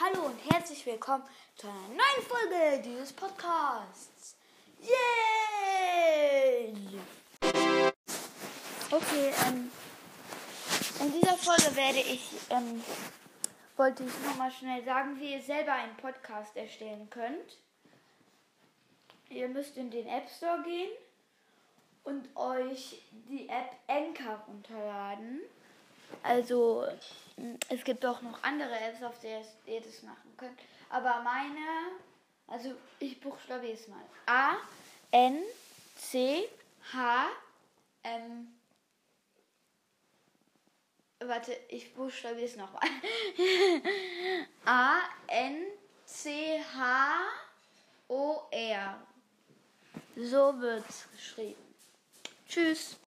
Hallo und herzlich willkommen zu einer neuen Folge dieses Podcasts. Yay! Okay, ähm, in dieser Folge werde ich, ähm, wollte ich nochmal schnell sagen, wie ihr selber einen Podcast erstellen könnt. Ihr müsst in den App Store gehen und euch die App Anchor runterladen. Also es gibt auch noch andere Apps, auf der ihr das machen könnt. Aber meine, also ich buchstabiere es mal. A, N, C, H, M. Warte, ich buchstabiere es nochmal. A, N, C, H, O, R. So wird es geschrieben. Tschüss.